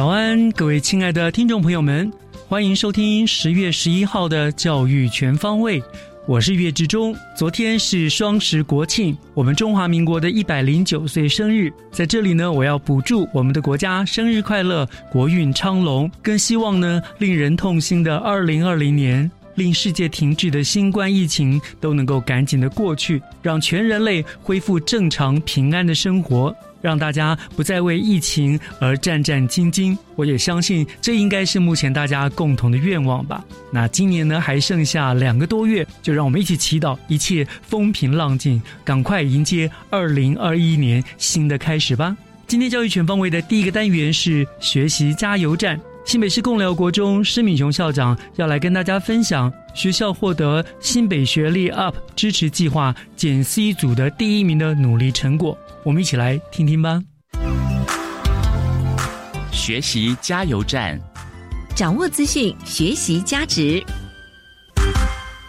早安，各位亲爱的听众朋友们，欢迎收听十月十一号的教育全方位。我是岳志忠。昨天是双十国庆，我们中华民国的一百零九岁生日，在这里呢，我要补祝我们的国家生日快乐，国运昌隆。更希望呢，令人痛心的二零二零年，令世界停滞的新冠疫情都能够赶紧的过去，让全人类恢复正常平安的生活。让大家不再为疫情而战战兢兢，我也相信这应该是目前大家共同的愿望吧。那今年呢，还剩下两个多月，就让我们一起祈祷一切风平浪静，赶快迎接二零二一年新的开始吧。今天教育全方位的第一个单元是学习加油站。新北市贡寮国中施敏雄校长要来跟大家分享学校获得新北学历 UP 支持计划减 C 组的第一名的努力成果。我们一起来听听吧。学习加油站，掌握资讯，学习加值。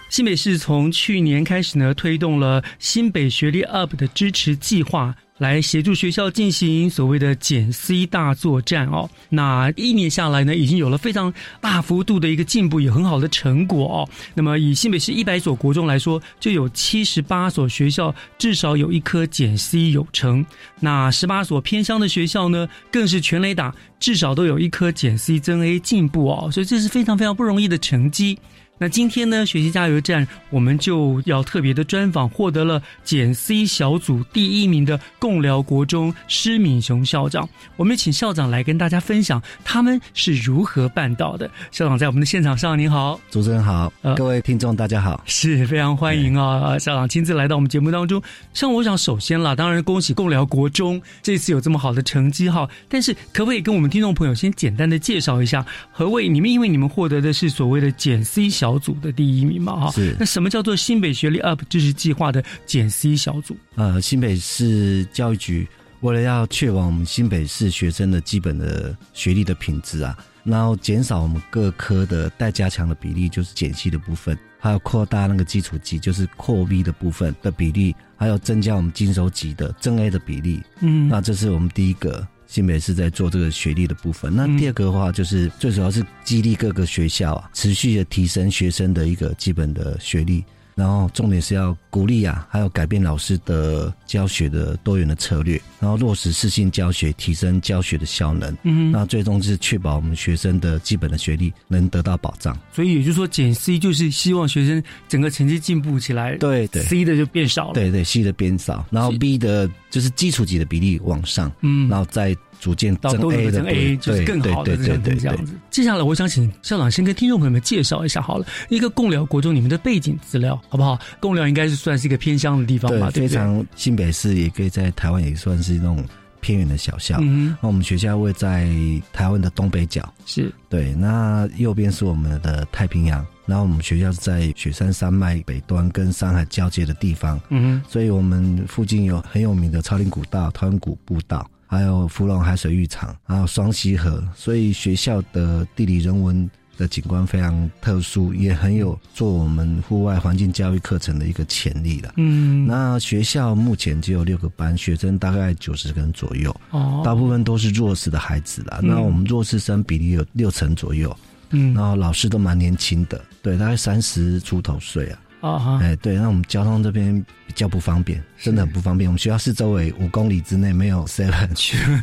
新北市从去年开始呢，推动了新北学历 UP 的支持计划。来协助学校进行所谓的减 C 大作战哦，那一年下来呢，已经有了非常大幅度的一个进步，有很好的成果哦。那么以新北市一百所国中来说，就有七十八所学校至少有一科减 C 有成，那十八所偏乡的学校呢，更是全雷打，至少都有一科减 C 增 A 进步哦，所以这是非常非常不容易的成绩。那今天呢，学习加油站，我们就要特别的专访获得了减 C 小组第一名的共寮国中施敏雄校长。我们请校长来跟大家分享他们是如何办到的。校长在我们的现场上，您好，主持人好，呃，各位听众大家好，是非常欢迎啊！校长亲自来到我们节目当中。像我想，首先啦，当然恭喜共寮国中这次有这么好的成绩哈。但是可不可以跟我们听众朋友先简单的介绍一下何谓你们？因为你们获得的是所谓的减 C 小。小组的第一名嘛，哈，是那什么叫做新北学历 UP 支持计划的减 C 小组？呃，新北市教育局为了要确保我们新北市学生的基本的学历的品质啊，然后减少我们各科的待加强的比例，就是减 C 的部分，还有扩大那个基础级，就是扩 V 的部分的比例，还有增加我们金手级的正 A 的比例。嗯，那这是我们第一个。新北是在做这个学历的部分，那第二个的话就是最主要是激励各个学校啊，持续的提升学生的一个基本的学历。然后重点是要鼓励啊，还有改变老师的教学的多元的策略，然后落实适性教学，提升教学的效能。嗯，那最终是确保我们学生的基本的学历能得到保障。所以也就是说，减 C 就是希望学生整个成绩进步起来。对对，C 的就变少了。对对，C 的变少，然后 B 的就是基础级的比例往上。嗯，然后再。逐渐到都能增 A 就是更好的这样子。接下来，我想请校长先跟听众朋友们介绍一下好了，一个共寮国中你们的背景资料好不好？共寮应该是算是一个偏乡的地方吧？非常新北市也可以在台湾也算是那种偏远的小校。嗯，那我们学校位在台湾的东北角，是对。那右边是我们的太平洋，然后我们学校是在雪山山脉北端跟山海交界的地方。嗯，所以我们附近有很有名的超林古道、桃园古步道。还有芙蓉海水浴场，还有双溪河，所以学校的地理人文的景观非常特殊，也很有做我们户外环境教育课程的一个潜力了。嗯，那学校目前只有六个班，学生大概九十个人左右，哦，大部分都是弱势的孩子啦。嗯那我们弱势生比例有六成左右，嗯然后老师都蛮年轻的，对，大概三十出头岁啊。啊哈，哎，对，那我们交通这边比较不方便，真的很不方便。我们学校市周围五公里之内没有 seven，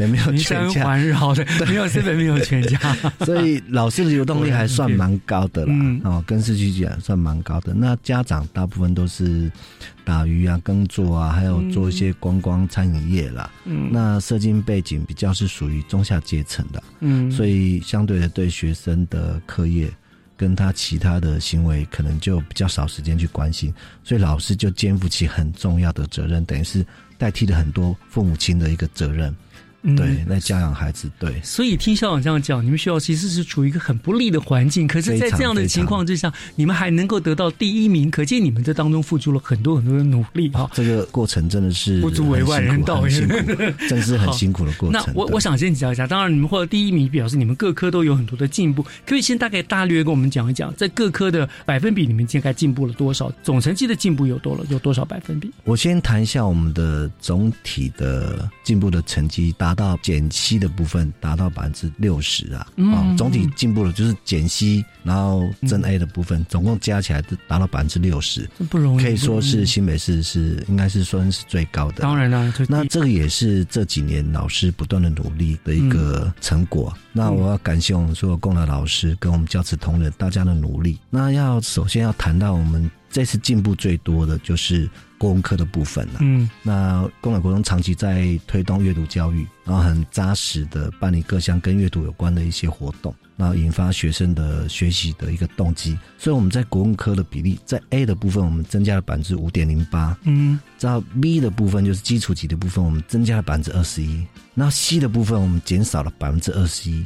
也没有全家，环绕的，没有 seven，没有全家，所以老师的流动力还算蛮高的啦。嗯哦，跟市区讲算蛮高的。那家长大部分都是打鱼啊、耕作啊，还有做一些观光餐饮业啦。嗯，那社经背景比较是属于中下阶层的，嗯，所以相对的对学生的课业跟他其他的行为，可能就比较少时间去关心，所以老师就肩负起很重要的责任，等于是代替了很多父母亲的一个责任，嗯对，来教养孩子，对。所以听校长这样讲，你们学校其实是处于一个很不利的环境，可是，在这样的情况之下，你们还能够得到第一名，可见你们这当中付出了很多很多的努力哈。这个过程真的是不足为外人道真是很辛苦的 过程。那我我想先讲一下，当然你们获得第一名，表示你们各科都有很多的进步。可以先大概大略跟我们讲一讲，在各科的百分比，你们大概进步了多少？总成绩的进步有多了有多少百分比？我先谈一下我们的总体的进步的成绩，达到减息的部分达到百分之六十啊，嗯哦，总体进步了就是减息，然后增 A 的部分，总共加起来都达到百分之六十，不容易，可以说是嗯新北市是应该是算是最高的。当然了，就那这个也是这几年老师不断的努力的一个成果。那我要感谢我们所有共的老师跟我们教职同仁大家的努力。那要首先要谈到我们这次进步最多的就是国文科的部分了。嗯那共产国中长期在推动阅读教育，然后很扎实的办理各项跟阅读有关的一些活动，然后引发学生的学习的一个动机。所以我们在国文科的比例，在 A 的部分我们增加了百分之五点零八，嗯到 B 的部分就是基础级的部分，我们增加了百分之二十一，那 C 的部分我们减少了百分之二十一。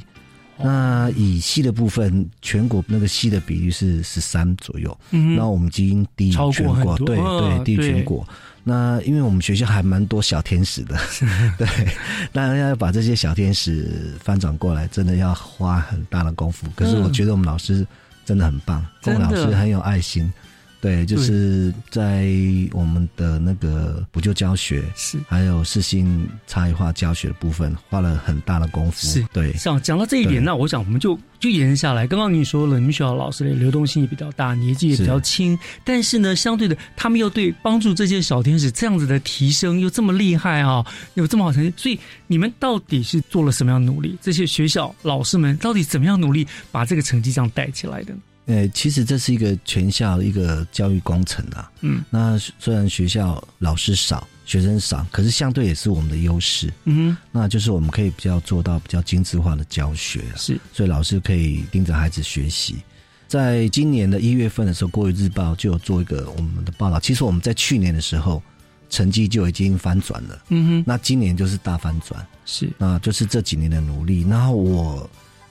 那以 C 的部分，全国那个烯的比率是十三左右，嗯，那我们基因低于全国，对嗯对，低于全国。那因为我们学校还蛮多小天使的，对，那要把这些小天使翻转过来，真的要花很大的功夫。可是我觉得我们老师真的很棒，龚真的老师很有爱心。对，就是在我们的那个补救教学，是还有视性差异化教学的部分，花了很大的功夫。是对，像讲到这一点，那我想我们就就延伸下来。刚刚你说了，你们学校老师的流动性也比较大，年纪也比较轻，但是呢，相对的，他们又对帮助这些小天使这样子的提升又这么厉害啊，有这么好成绩，所以你们到底是做了什么样的努力？这些学校老师们到底怎么样努力把这个成绩这样带起来的呢？呃，其实这是一个全校一个教育工程啊。嗯那虽然学校老师少，学生少，可是相对也是我们的优势。嗯那就是我们可以比较做到比较精致化的教学啊，是所以老师可以盯着孩子学习。在今年的一月份的时候，《国语日报》就有做一个我们的报道。其实我们在去年的时候，成绩就已经翻转了。嗯哼那今年就是大翻转，是那就是这几年的努力。然后我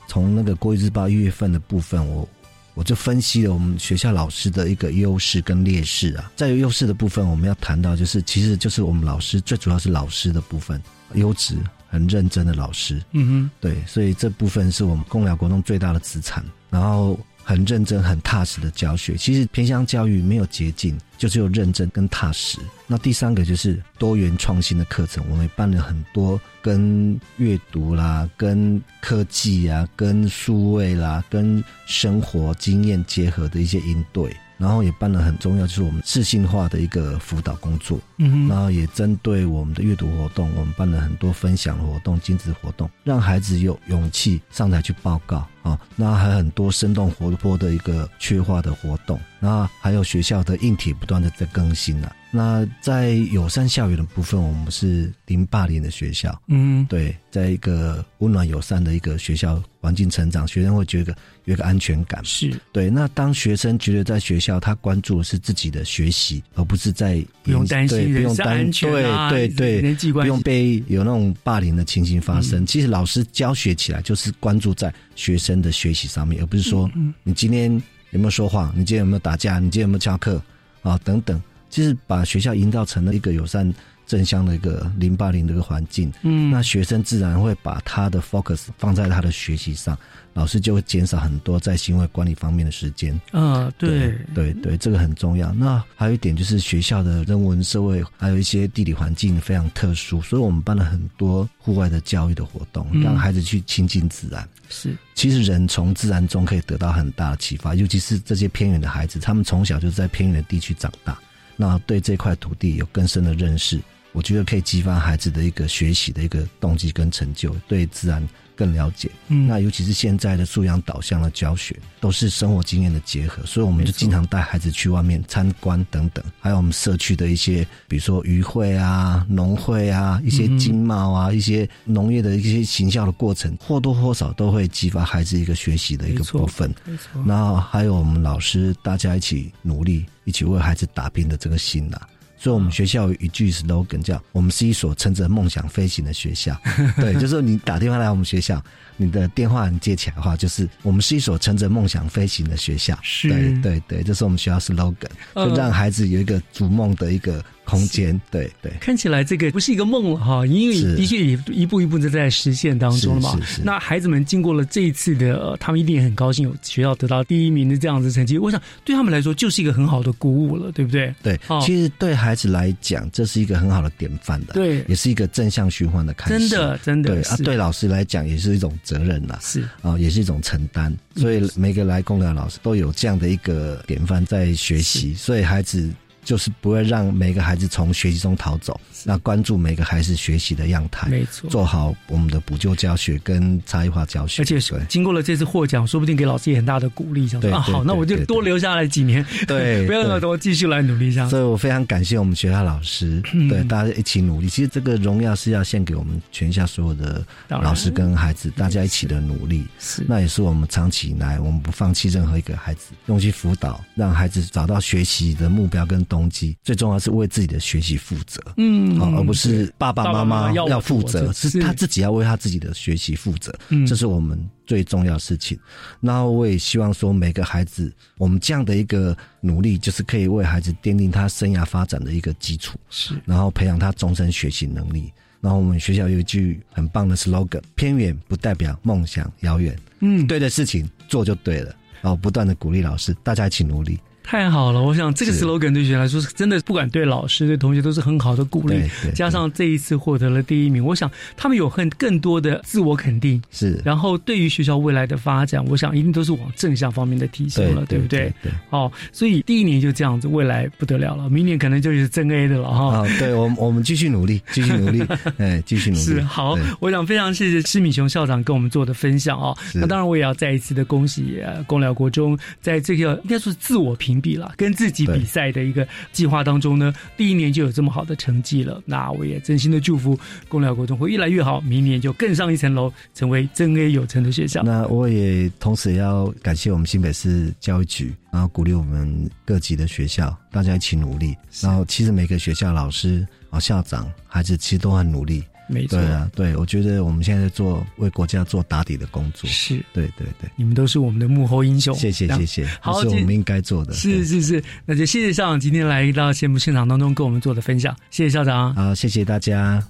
从那个《国语日报》一月份的部分，我我就分析了我们学校老师的一个优势跟劣势啊。在优势的部分，我们要谈到就是，其实就是我们老师最主要是老师的部分，优质、很认真的老师。嗯哼对，所以这部分是我们公疗国中最大的资产。然后很认真、很踏实的教学。其实偏向教育没有捷径，就只有认真跟踏实。那第三个就是多元创新的课程，我们办了很多跟阅读啦、跟科技啊、跟数位啦、跟生活经验结合的一些应对。然后也办了很重要，就是我们自信化的一个辅导工作。嗯哼，然后也针对我们的阅读活动，我们办了很多分享活动、亲子活动，让孩子有勇气上台去报告啊。那还有很多生动活泼的一个缺化的活动，那还有学校的硬体不断的在更新啊。那在友善校园的部分，我们是零霸凌的学校，嗯对，在一个温暖友善的一个学校环境成长，学生会觉得有一个安全感。是对，那当学生觉得在学校他关注的是自己的学习，而不是在不用担心对不用担安全啊对对对，不用被有那种霸凌的情形发嗯生。其实老师教学起来就是关注在学生的学习上面，而不是说嗯你今天有没有说谎，你今天有没有打架，你今天有没有翘课啊等等。其实把学校营造成了一个友善正向的一个零霸凌的一个环境，嗯，那学生自然会把他的 focus 放在他的学习上，老师就会减少很多在行为管理方面的时间。啊，对对对，这个很重要。那还有一点就是学校的人文社会，还有一些地理环境非常特殊，所以我们办了很多户外的教育的活动，嗯让孩子去亲近自然。是，其实人从自然中可以得到很大的启发，尤其是这些偏远的孩子，他们从小就在偏远的地区长大，那对这块土地有更深的认识，我觉得可以激发孩子的一个学习的一个动机跟成就，对自然更了解。嗯，那尤其是现在的素养导向的教学，都是生活经验的结合，所以我们就经常带孩子去外面参观等等，还有我们社区的一些，比如说渔会啊、农会啊、一些经贸啊、一些农业的一些行销的过程，或多或少都会激发孩子一个学习的一个部分。没错，然后还有我们老师大家一起努力，一起为孩子打拼的这个心呐、所以，我们学校有一句 slogan 叫“我们是一所乘着梦想飞行的学校”。对，就是你打电话来我们学校，你的电话你接起来的话，就是我们是一所乘着梦想飞行的学校。是对对对，这是我们学校 slogan，呃就让孩子有一个逐梦的一个空间。对对。看起来这个不是一个梦了哈，因为的确也一步一步的在实现当中了嘛。那孩子们经过了这一次的，呃他们一定也很高兴，有学校得到第一名的这样子成绩。我想对他们来说就是一个很好的鼓舞了，对不对？对，哦其实对孩子来讲，这是一个很好的典范的，对也是一个正向循环的开始。真的真的对啊，对老师来讲也是一种责任啦，是啊、也是一种承担。所以每个来公疗老师都有这样的一个典范在学习，所以孩子就是不会让每个孩子从学习中逃走，那关注每个孩子学习的样态，没错。做好我们的补救教学跟差异化教学，而且对经过了这次获奖，说不定给老师也很大的鼓励，想说啊，对对好，那我就多留下来几年，对不要那么多，继续来努力这样子。所以我非常感谢我们学校老师，嗯对大家一起努力。其实这个荣耀是要献给我们全校所有的老师跟孩子，大家一起的努力。是那也是我们长期以来，我们不放弃任何一个孩子，用心辅导，让孩子找到学习的目标跟动机。最重要是为自己的学习负责，嗯好、而不是爸爸妈妈妈要负责，是是他自己要为他自己的学习负责。嗯这是我们最重要的事情。然后我也希望说，每个孩子，我们这样的一个努力，就是可以为孩子奠定他生涯发展的一个基础，是然后培养他终身学习能力。然后我们学校有一句很棒的 slogan：偏远不代表梦想遥远，嗯，对的事情做就对了。然后不断的鼓励老师，大家一起努力。太好了！我想这个 slogan 对学生来说是真的，不管对老师、对同学都是很好的鼓励加上这一次获得了第一名，我想他们有很更多的自我肯定，是然后对于学校未来的发展，我想一定都是往正向方面的提升了，对不对对？对。哦，所以第一年就这样子，未来不得了了，明年可能就是真 A 的了哈。啊，对我们 我们继续努力，继续努力，哎，继续努力。是好，我想非常谢谢施敏雄校长跟我们做的分享哦。那当然，我也要再一次的恭喜呃公寮国中在这个应该说是自我评比了，跟自己比赛的一个计划当中呢，第一年就有这么好的成绩了。那我也真心的祝福公寮国中会越来越好，明年就更上一层楼，成为真 A 有成的学校。那我也同时也要感谢我们新北市教育局，然后鼓励我们各级的学校，大家一起努力。然后其实每个学校老师啊、校长、孩子其实都很努力。没错对，啊，对，我觉得我们现在在做为国家做打底的工作。是对对对，你们都是我们的幕后英雄。谢谢谢谢，好是我们应该做的。是是是，那就谢谢校长今天来到节目现场当中跟我们做的分享，谢谢校长。好，谢谢大家。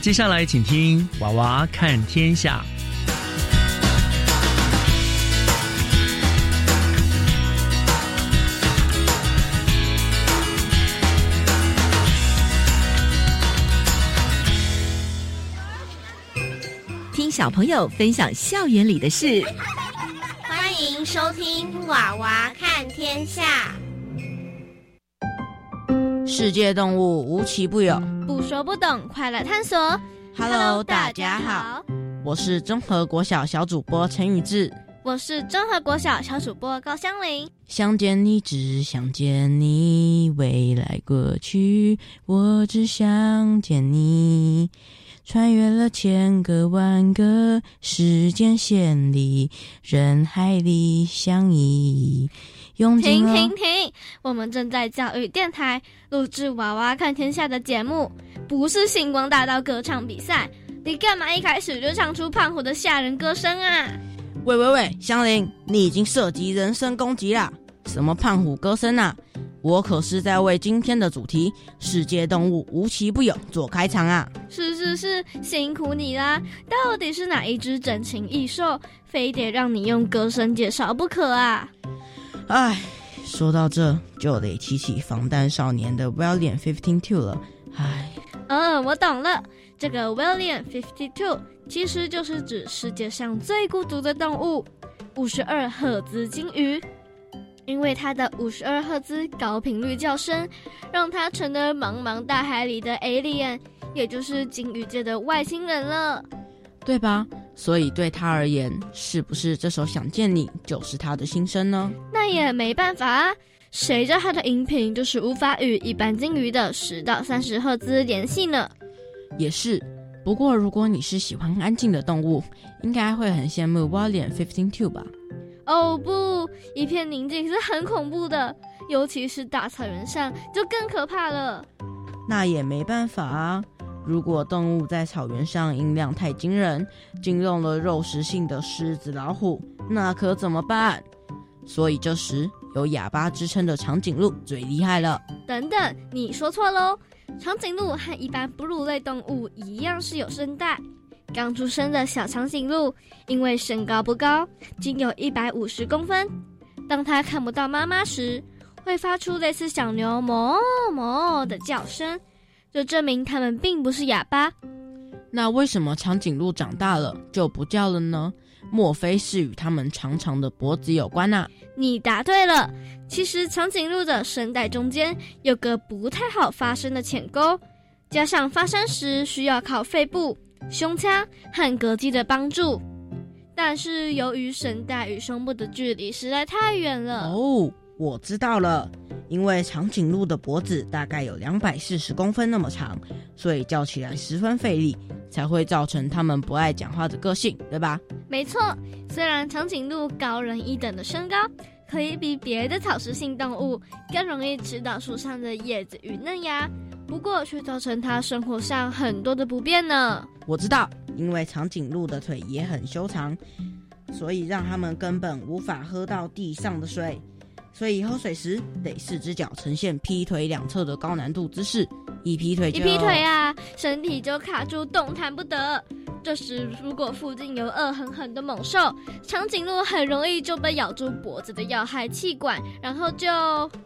接下来请听《娃娃看天下》。听小朋友分享校园里的事。欢迎收听《娃娃看天下》。世界动物无奇不有。不说不懂，快乐探索。Hello，大家好，我是综合国小小主播陈宇智。我是综合国小小主播高香玲。想见你，只想见你，未来过去，我只想见你。穿越了千个万个时间线里，人海里相依。停停停！我们正在教育电台录制《娃娃看天下》的节目，不是星光大道歌唱比赛。你干嘛一开始就唱出胖虎的吓人歌声啊？喂喂喂，香菱，你已经涉及人身攻击啦！什么胖虎歌声啊？我可是在为今天的主题“世界动物无奇不有”做开场啊！是是是，辛苦你啦！到底是哪一只珍禽异兽，非得让你用歌声介绍不可啊？唉，说到这就得提起防弹少年的 William Fifteen Two 了。唉，嗯，我懂了，这个 William Fifty Two 其实就是指世界上最孤独的动物——五十二赫兹鲸鱼。因为它的五十二赫兹高频率叫声，让它成了茫茫大海里的 alien，也就是鲸鱼界的外星人了，对吧？所以对他而言，是不是这首《想见你》就是他的心声呢？那也没办法啊，谁叫他的音频就是无法与一般鲸鱼的十到三十赫兹联系呢？也是。不过如果你是喜欢安静的动物，应该会很羡慕 Fifteen Two 吧。哦不，一片宁静是很恐怖的，尤其是大草原上就更可怕了。那也没办法啊，如果动物在草原上音量太惊人，惊动了肉食性的狮子、老虎，那可怎么办？所以这时有哑巴之称的长颈鹿最厉害了。等等，你说错喽，长颈鹿和一般哺乳类动物一样是有声带。刚出生的小长颈鹿，因为身高不高，仅有一百五十公分，当它看不到妈妈时，会发出类似小牛“哞哞”的叫声，这证明他们并不是哑巴。那为什么长颈鹿长大了就不叫了呢？莫非是与它们长长的脖子有关啊？你答对了，其实长颈鹿的声带中间有个不太好发声的浅沟，加上发声时需要靠肺部。胸腔和膈肌的帮助，但是由于声带与胸部的距离实在太远了。哦，我知道了，因为长颈鹿的脖子大概有两百四十公分那么长，所以叫起来十分费力，才会造成它们不爱讲话的个性，对吧？没错，虽然长颈鹿高人一等的身高，可以比别的草食性动物更容易吃到树上的叶子与嫩芽。不过却造成它生活上很多的不便呢。我知道，因为长颈鹿的腿也很修长，所以让它们根本无法喝到地上的水，所以喝水时得四只脚呈现劈腿两侧的高难度姿势，一劈腿一劈腿啊，身体就卡住，动弹不得。这时如果附近有恶狠狠的猛兽，长颈鹿很容易就被咬住脖子的要害气管，然后就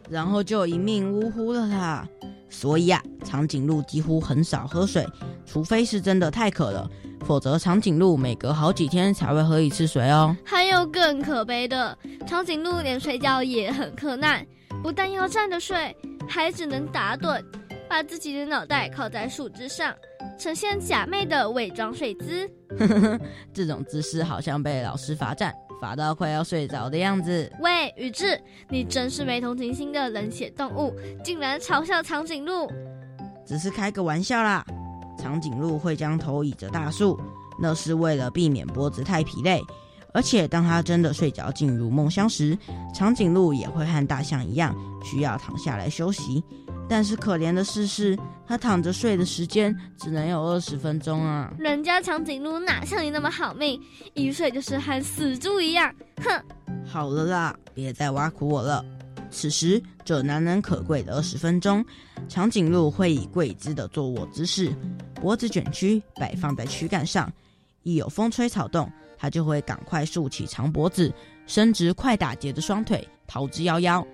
然后就一命呜呼了啦。所以啊，长颈鹿几乎很少喝水，除非是真的太渴了，否则长颈鹿每隔好几天才会喝一次水哦。还有更可悲的，长颈鹿连睡觉也很困难，不但要站着睡，还只能打盹，把自己的脑袋靠在树枝上，呈现假寐的伪装睡姿。这种姿势好像被老师罚站。罚到快要睡着的样子。喂，宇智，你真是没同情心的冷血动物，竟然嘲笑长颈鹿！只是开个玩笑啦。长颈鹿会将头倚着大树，那是为了避免脖子太疲累。而且，当它真的睡着进入梦乡时，长颈鹿也会和大象一样，需要躺下来休息。但是可怜的事是，他躺着睡的时间只能有二十分钟啊！人家长颈鹿哪像你那么好命，一睡就是和死猪一样。哼！好了啦，别再挖苦我了。此时，这难能可贵的二十分钟，长颈鹿会以跪姿的坐卧姿势，脖子卷曲摆放在躯干上，一有风吹草动，它就会赶快竖起长脖子，伸直快打结的双腿，逃之夭夭。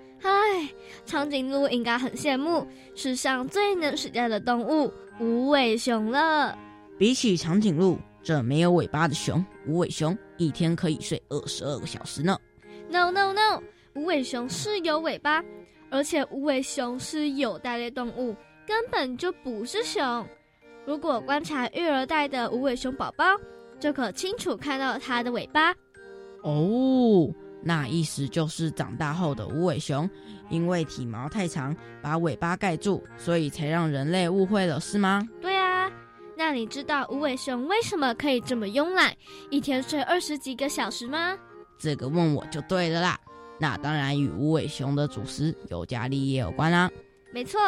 唉，长颈鹿应该很羡慕世上最能睡觉的动物——无尾熊了。比起长颈鹿，这没有尾巴的熊——无尾熊，一天可以睡二十二个小时呢。No No No，无尾熊是有尾巴，而且无尾熊是有袋类动物，根本就不是熊。如果观察育儿袋的无尾熊宝宝，就可清楚看到它的尾巴。哦。那意思就是长大后的无尾熊，因为体毛太长，把尾巴盖住，所以才让人类误会了，是吗？对啊。那你知道无尾熊为什么可以这么慵懒，一天睡二十几个小时吗？这个问我就对了啦。那当然与无尾熊的主食尤加利叶有关啦。没错，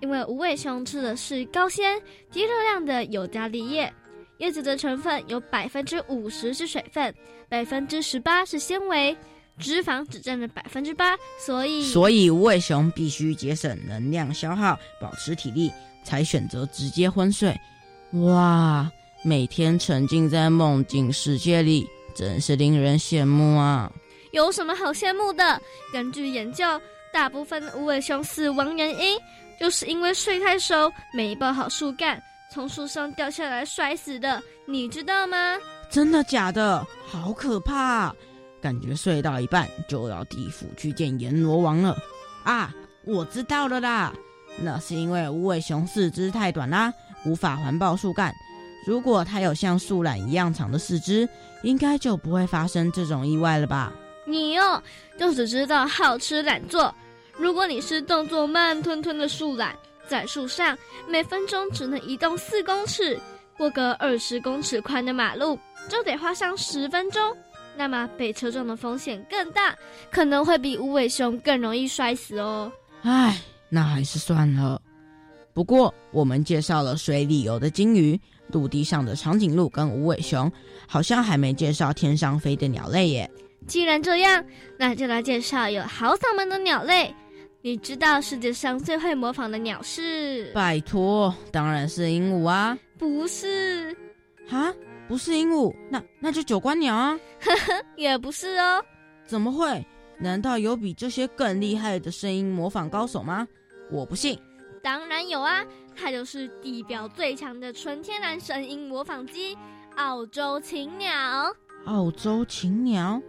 因为无尾熊吃的是高纤、低热量的尤加利叶。叶子的成分有百分之五十是水分，百分之十八是纤维，脂肪只占了百分之八，所以所以无尾熊必须节省能量消耗，保持体力，才选择直接昏睡。哇，每天沉浸在梦境世界里，真是令人羡慕啊！有什么好羡慕的？根据研究，大部分的无尾熊死亡原因就是因为睡太熟，没抱好树干，从树上掉下来摔死的。你知道吗？真的假的？好可怕！感觉睡到一半就要地府去见阎罗王了。啊，我知道了啦，那是因为无尾熊四肢太短啦，无法环抱树干。如果它有像树懒一样长的四肢，应该就不会发生这种意外了吧？你哦，就只知道好吃懒做。如果你是动作慢吞吞的树懒，在树上每分钟只能移动四公尺，过个二十公尺宽的马路就得花上十分钟，那么被车撞的风险更大，可能会比无尾熊更容易摔死哦。唉，那还是算了。不过我们介绍了水里游的金鱼、陆地上的长颈鹿跟无尾熊，好像还没介绍天上飞的鸟类耶。既然这样，那就来介绍有好嗓门的鸟类。你知道世界上最会模仿的鸟是？拜托，当然是鹦鹉啊！不是？哈，不是鹦鹉，那那就九官鸟啊！呵呵，也不是哦。怎么会？难道有比这些更厉害的声音模仿高手吗？我不信。当然有啊，它就是地表最强的纯天然声音模仿机——澳洲琴鸟。澳洲琴鸟。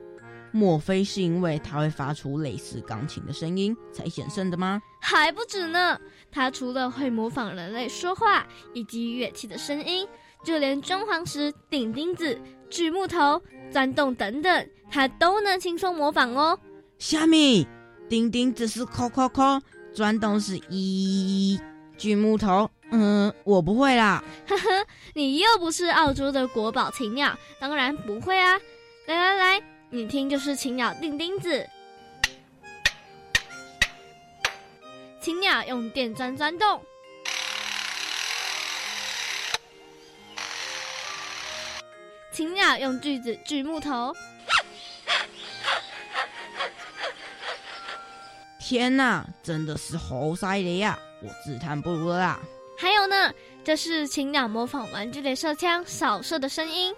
莫非是因为它会发出类似钢琴的声音才显生的吗？还不止呢，它除了会模仿人类说话以及乐器的声音，就连装潢时钉钉子、锯木头、钻洞等等，它都能轻松模仿哦。虾米？钉钉子是敲敲敲，钻洞是一锯木头。嗯，我不会啦。呵呵，你又不是澳洲的国宝禽鸟，当然不会啊。来来来。你听，就是禽鸟钉钉子，禽鸟用电钻钻洞，青鸟用锯子锯木头。天哪，真的是猴塞雷呀！我自叹不如了啦。还有呢，这是青鸟模仿玩具雷射枪扫射的声音。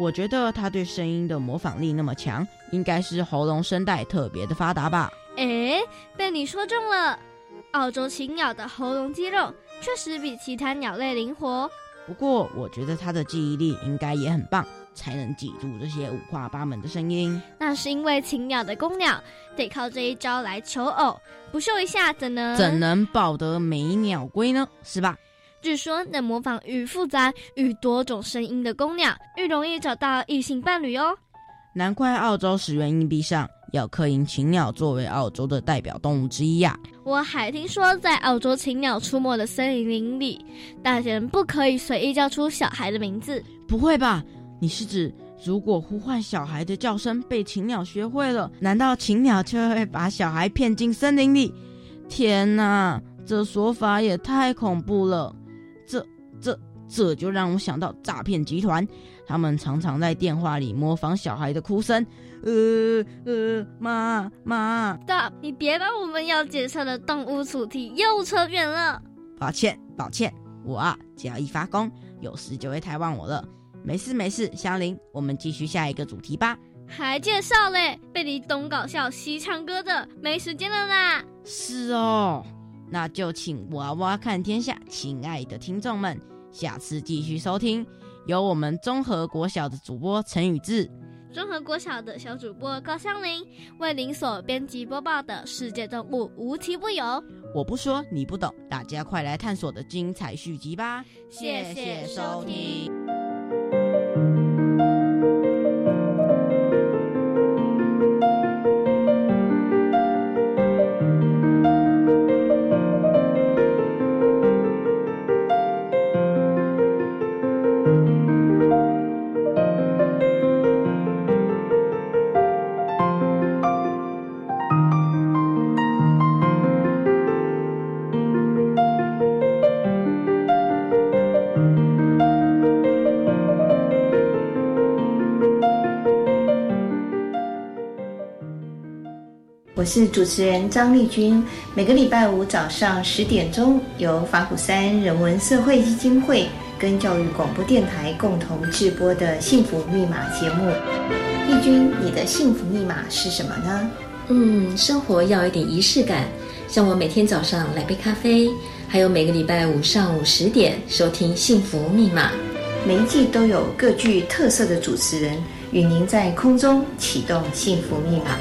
我觉得它对声音的模仿力那么强，应该是喉咙声带特别的发达吧？哎，被你说中了。澳洲青鸟的喉咙肌肉确实比其他鸟类灵活。不过，我觉得它的记忆力应该也很棒，才能记住这些五花八门的声音。那是因为青鸟的公鸟得靠这一招来求偶，不秀一下怎能怎能抱得美鸟归呢？是吧？据说能模仿与复杂、与多种声音的公鸟，愈容易找到异性伴侣哦。难怪澳洲十元硬币上要刻印禽鸟作为澳洲的代表动物之一呀。我还听说，在澳洲禽鸟出没的森林里，大人不可以随意叫出小孩的名字。不会吧？你是指如果呼唤小孩的叫声被禽鸟学会了，难道禽鸟就会把小孩骗进森林里？天哪，这说法也太恐怖了！这这这就让我想到诈骗集团，他们常常在电话里模仿小孩的哭声，呃呃，妈妈。大，你别把我们要介绍的动物主题又扯远了。抱歉，抱歉，我啊，只要一发功，有时就会太忘我了。没事没事，香菱，我们继续下一个主题吧。还介绍嘞？被你东搞笑西唱歌的，没时间了啦。是哦。那就请娃娃看天下，亲爱的听众们，下次继续收听由我们综合国小的主播陈宇智，综合国小的小主播高香玲为您所编辑播报的世界动物无奇不有。我不说你不懂，大家快来探索的精彩续集吧！谢谢收听。是主持人张丽君。每个礼拜五早上十点钟，由法鼓山人文社会基金会跟教育广播电台共同制播的《幸福密码》节目。丽君，你的幸福密码是什么呢？嗯，生活要有点仪式感，像我每天早上来杯咖啡，还有每个礼拜五上午十点收听《幸福密码》。每一季都有各具特色的主持人与您在空中启动幸福密码。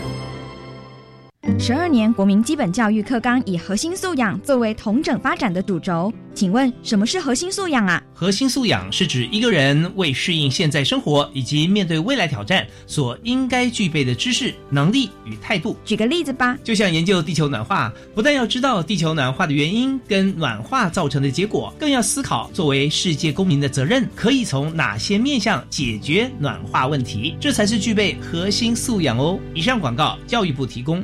十二年国民基本教育课纲以核心素养作为同整发展的主轴，请问什么是核心素养啊？核心素养是指一个人为适应现在生活以及面对未来挑战所应该具备的知识、能力与态度。举个例子吧，就像研究地球暖化，不但要知道地球暖化的原因跟暖化造成的结果，更要思考作为世界公民的责任可以从哪些面向解决暖化问题，这才是具备核心素养哦。以上广告，教育部提供。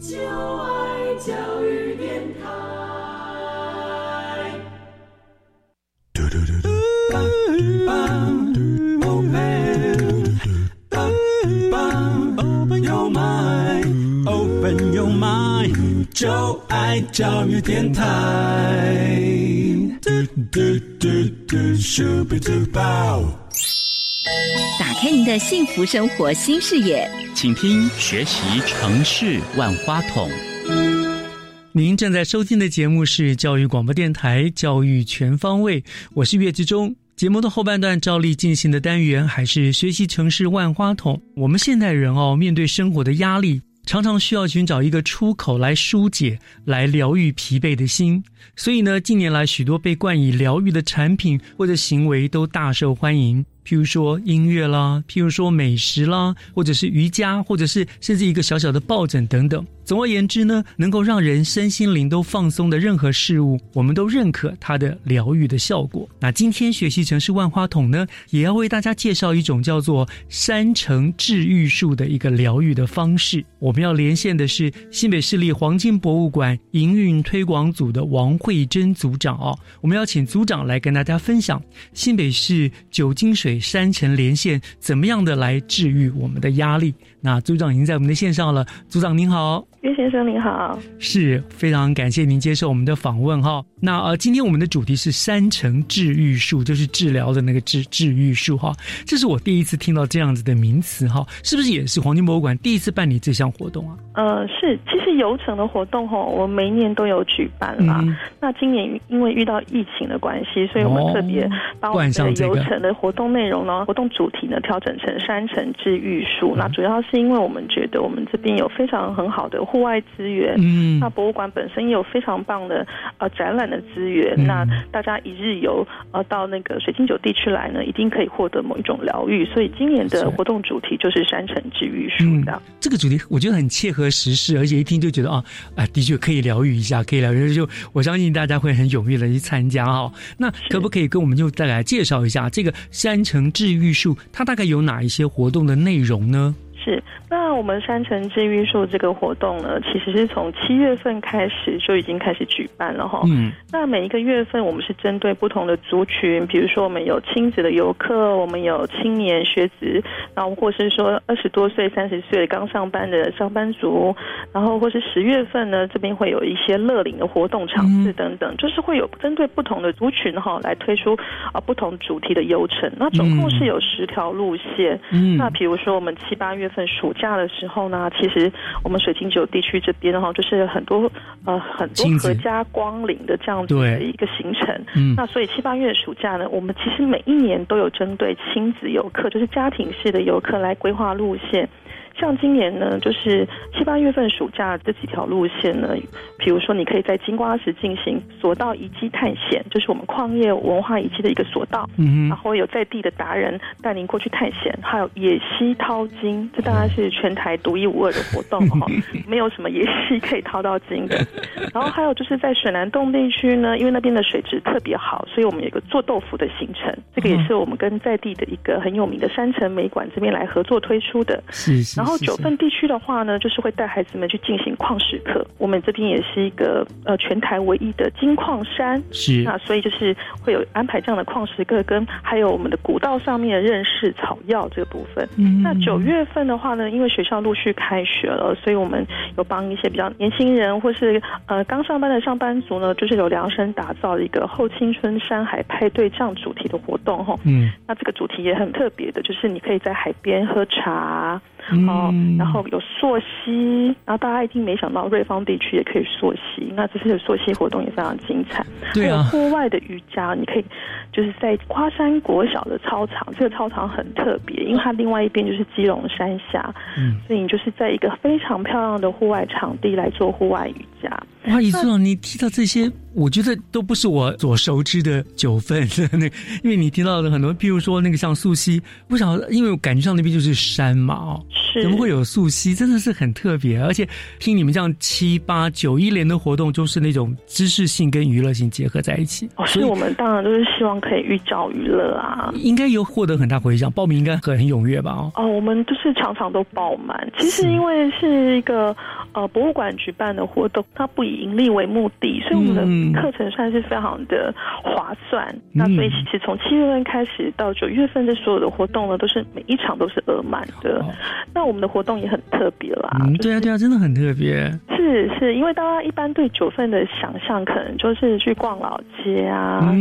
就爱教育电台。Open your mind, open your mind，就爱教育电台。打开您的幸福生活新视野，请听学习城市万花筒。您正在收听的节目是教育广播电台《教育全方位》，我是岳志忠。节目的后半段照例进行的单元还是学习城市万花筒。我们现代人哦，面对生活的压力，常常需要寻找一个出口来疏解、来疗愈疲惫的心。所以呢，近年来许多被冠以疗愈的产品或者行为都大受欢迎。譬如说音乐啦，譬如说美食啦，或者是瑜伽，或者是甚至一个小小的抱枕等等。总而言之呢，能够让人身心灵都放松的任何事物，我们都认可它的疗愈的效果。那今天学习城市万花筒呢，也要为大家介绍一种叫做山城治愈术的一个疗愈的方式。我们要连线的是新北市立黄金博物馆营运推广组的王慧珍组长哦。我们要请组长来跟大家分享新北市酒精水山城连线怎么样的来治愈我们的压力。那组长已经在我们的线上了，组长您好。岳先生您好，是非常感谢您接受我们的访问哈。那呃，今天我们的主题是山城治愈术，就是治疗的那个治治愈术哈。这是我第一次听到这样子的名词哈，是不是也是黄金博物馆第一次办理这项活动啊？呃，是，其实游程的活动哈，我每一年都有举办啦。那今年因为遇到疫情的关系，所以我们特别把我们的游程的活动内容呢，活动主题呢调整成山城治愈术。那主要是因为我们觉得我们这边有非常很好的。户外资源，嗯，那博物馆本身也有非常棒的呃展览的资源，那大家一日游呃到那个水晶酒地区来呢，一定可以获得某一种疗愈。所以今年的活动主题就是山城治愈术的。这个主题我觉得很切合时事，而且一听就觉得啊，啊，的确可以疗愈一下，可以疗愈。就我相信大家会很踊跃的去参加哈。那可不可以跟我们就再来介绍一下这个山城治愈术？它大概有哪一些活动的内容呢？是，那我们山城治愈术这个活动呢，其实是从七月份开始就已经开始举办了哈。嗯，那每一个月份我们是针对不同的族群，比如说我们有亲子的游客，我们有青年学子，然后或是说二十多岁、三十岁刚上班的上班族，然后或是十月份呢，这边会有一些乐龄的活动场次等等，就是会有针对不同的族群哈来推出啊不同主题的游程。那总共是有十条路线。嗯，那比如说我们七八月。份暑假的时候呢，其实我们水晶酒地区这边哈，就是很多呃很多合家光临的这样子的一个行程。嗯，那所以七八月暑假呢，我们其实每一年都有针对亲子游客，就是家庭式的游客来规划路线。像今年呢，就是七八月份暑假这几条路线呢，比如说你可以在金瓜石进行索道遗迹探险，就是我们矿业文化遗迹的一个索道，嗯然后有在地的达人带您过去探险，还有野溪淘金，这当然是全台独一无二的活动哈，没有什么野溪可以淘到金的。然后还有就是在水南洞地区呢，因为那边的水质特别好，所以我们有一个做豆腐的行程，这个也是我们跟在地的一个很有名的山城美馆这边来合作推出的。是是。然后九份地区的话呢，就是会带孩子们去进行矿石课。我们这边也是一个呃全台唯一的金矿山，是那所以就是会有安排这样的矿石课，跟还有我们的古道上面认识草药这个部分。嗯，那九月份的话呢，因为学校陆续开学了，所以我们有帮一些比较年轻人或是呃刚上班的上班族呢，就是有量身打造一个后青春山海派对这样主题的活动哈。嗯，那这个主题也很特别的，就是你可以在海边喝茶。哦，然后有溯溪，然后大家一定没想到瑞芳地区也可以溯溪，那这次的溯溪活动也非常精彩。对啊，户外的瑜伽，你可以就是在花山国小的操场，这个操场很特别，因为它另外一边就是基隆山下，嗯，所以你就是在一个非常漂亮的户外场地来做户外瑜伽。哇，李总，你提到这些。我觉得都不是我所熟知的九份，那 因为你提到的很多，譬如说那个像素溪，不晓得，因为我感觉上那边就是山嘛，哦，是怎么会有素溪？真的是很特别，而且听你们这样七八九一连的活动，就是那种知识性跟娱乐性结合在一起。哦，所以我们当然都是希望可以寓教于乐啊。应该有获得很大回响，报名应该很很踊跃吧？哦，哦，我们就是常常都爆满。其实因为是一个呃博物馆举办的活动，它不以盈利为目的，所以我们的。课程算是非常的划算，那所以其实从七月份开始到九月份，这所有的活动呢，都是每一场都是额满的。那我们的活动也很特别啦，对啊对啊，真的很特别。是是，因为大家一般对九份的想象，可能就是去逛老街啊，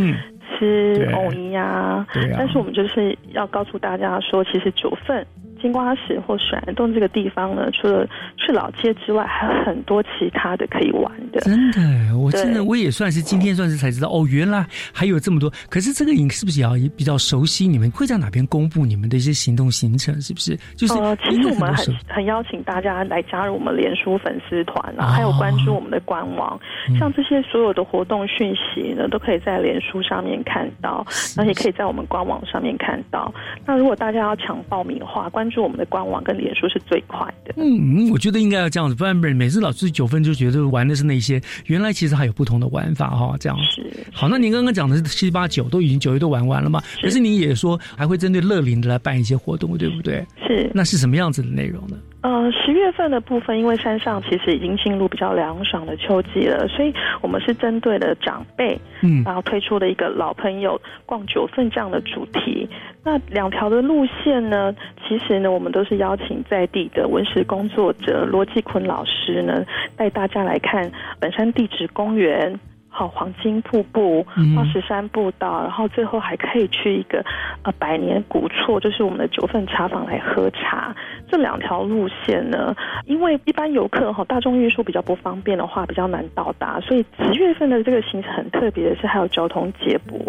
吃藕泥啊，但是我们就是要告诉大家说，其实九份。金瓜石或水帘洞这个地方呢，除了去老街之外，还有很多其他的可以玩的。真的，我真的我也算是今天算是才知道哦，原来还有这么多。可是这个影是不是也要比较熟悉？你们会在哪边公布你们的一些行动行程？是不是？就是其实我们很很邀请大家来加入我们脸书粉丝团啊，还有关注我们的官网。像这些所有的活动讯息呢，都可以在脸书上面看到，然后也可以在我们官网上面看到。那如果大家要抢报名的话，关注我们的官网跟脸书是最快的。嗯，我觉得应该要这样子，不然每次老师九分就觉得玩的是那些，原来其实还有不同的玩法哈。这样是好。那您刚刚讲的是七八九都已经九月都玩完了嘛？可是您也说还会针对乐龄的来办一些活动，对不对？是。那是什么样子的内容呢？呃，十月份的部分，因为山上其实已经进入比较凉爽的秋季了，所以我们是针对了长辈，嗯，然后推出了一个老朋友逛九份这样的主题。那两条的路线呢，其实呢，我们都是邀请在地的文史工作者罗继坤老师呢，带大家来看本山地质公园。好，黄金瀑布、花石山步道，然后最后还可以去一个呃百年古厝，就是我们的九份茶坊来喝茶。这两条路线呢，因为一般游客哈大众运输比较不方便的话，比较难到达，所以十月份的这个行程很特别的是还有交通接驳。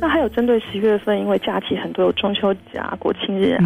那还有针对十月份，因为假期很多有中秋节啊、国庆日啊。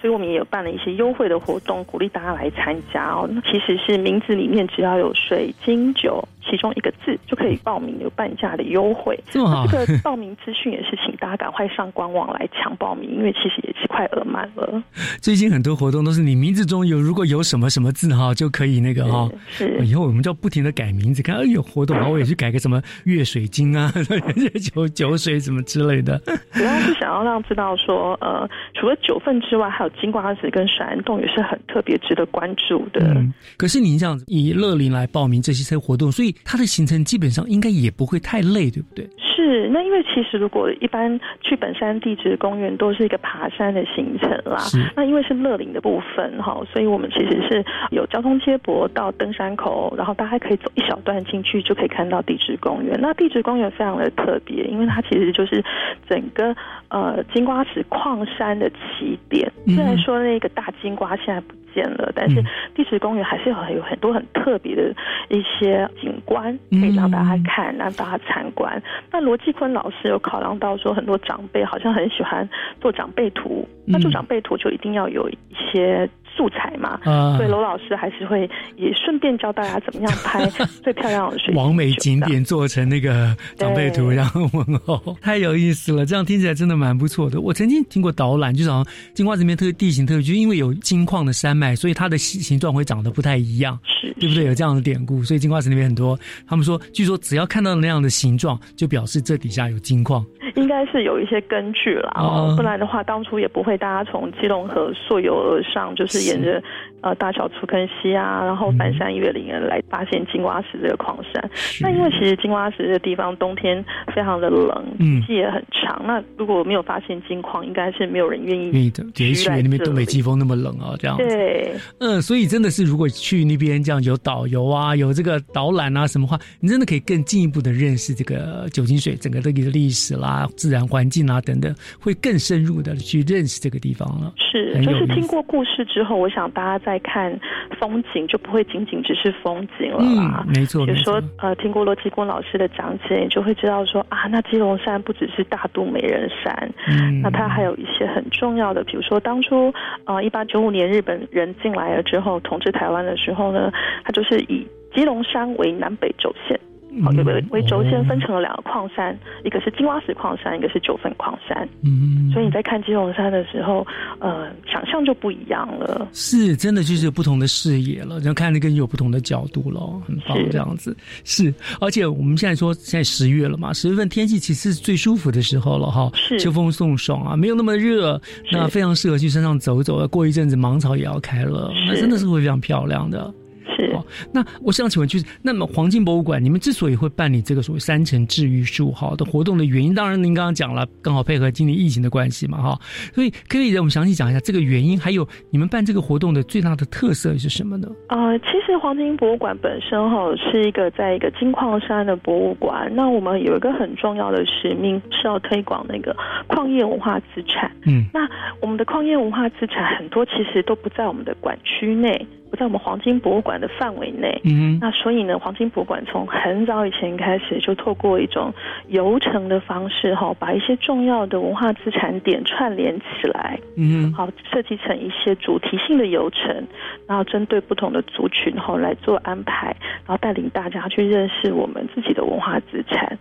所以我们也有办了一些优惠的活动，鼓励大家来参加哦。那其实是名字里面只要有水晶酒其中一个字，就可以报名有半价的优惠。这么好，这个报名资讯也是请大家赶快上官网来抢报名，因为其实也是快额满了。最近很多活动都是你名字中有如果有什么什么字哈，就可以那个哈。是。以后我们就要不停的改名字，看哎有活动，然后我也去改个什么月水晶啊、酒酒水什么之类的。主要是想要让知道说，呃，除了九份之外，还有。金瓜子跟水岸洞也是很特别值得关注的。嗯，可是您这样子以乐林来报名这些些活动，所以他的行程基本上应该也不会太累，对不对？是，那因为其实如果一般去本山地质公园都是一个爬山的行程啦。那因为是乐林的部分哈，所以我们其实是有交通接驳到登山口，然后大家可以走一小段进去就可以看到地质公园。那地质公园非常的特别，因为它其实就是整个呃金瓜石矿山的起点。虽然说那个大金瓜现在不见了，但是地质公园还是有有很多很特别的一些景观可以让大家看，让大家参观。那罗继坤老师有考量到说，很多长辈好像很喜欢做长辈图，那做长辈图就一定要有一些。素材嘛，所以罗老师还是会也顺便教大家怎么样拍 最漂亮的水。完美景点做成那个长辈图，然后问候，太有意思了。这样听起来真的蛮不错的。我曾经听过导览，就是好像金瓜这边特地形特别，就因为有金矿的山脉，所以它的形形状会长得不太一样，是对不对？有这样的典故，所以金瓜石那边很多，他们说，据说只要看到那样的形状，就表示这底下有金矿。应该是有一些根据啦，哦，不然的话，当初也不会大家从基隆河溯游而上，就是沿着呃大小粗坑溪啊，然后翻山越岭来发现金瓜石这个矿山。那因为其实金瓜石这个地方冬天非常的冷，嗯，季也很长。那如果没有发现金矿，应该是没有人愿意愿意的。也许那边东北季风那么冷啊，这样对，嗯，所以真的是如果去那边这样有导游啊，有这个导览啊什么话，你真的可以更进一步的认识这个酒精水整个这个历史啦。自然环境啊，等等，会更深入的去认识这个地方了。是，就是听过故事之后，我想大家在看风景就不会仅仅只是风景了啦。没错，比如说呃，听过罗继光老师的讲解，你就会知道说啊，那基隆山不只是大肚美人山，嗯，那它还有一些很重要的，比如说当初呃，一八九五年日本人进来了之后统治台湾的时候呢，它就是以基隆山为南北轴线。好，对为为轴线分成了两个矿山，一个是金蛙石矿山，一个是九份矿山。嗯，所以你在看金龙山的时候，呃，想象就不一样了。是，真的就是有不同的视野了，然后看那个有不同的角度了，很棒这样子。是，而且我们现在说现在十月了嘛，十月份天气其实是最舒服的时候了哈，是秋风送爽啊，没有那么热，那非常适合去山上走走。过一阵子芒草也要开了，那真的是会非常漂亮的。是，那我想请问，就是那么黄金博物馆，你们之所以会办理这个所谓三层治愈术哈的活动的原因，当然您刚刚讲了，刚好配合今年疫情的关系嘛哈，所以可以让我们详细讲一下这个原因，还有你们办这个活动的最大的特色是什么呢？呃，其实黄金博物馆本身哈是一个在一个金矿山的博物馆，那我们有一个很重要的使命是要推广那个矿业文化资产。嗯，那我们的矿业文化资产很多其实都不在我们的管区内。在我们黄金博物馆的范围内，嗯，那所以呢，黄金博物馆从很早以前开始就透过一种游程的方式，哈，把一些重要的文化资产点串联起来，嗯，好，设计成一些主题性的游程，然后针对不同的族群，后来做安排，然后带领大家去认识我们自己的文化资产。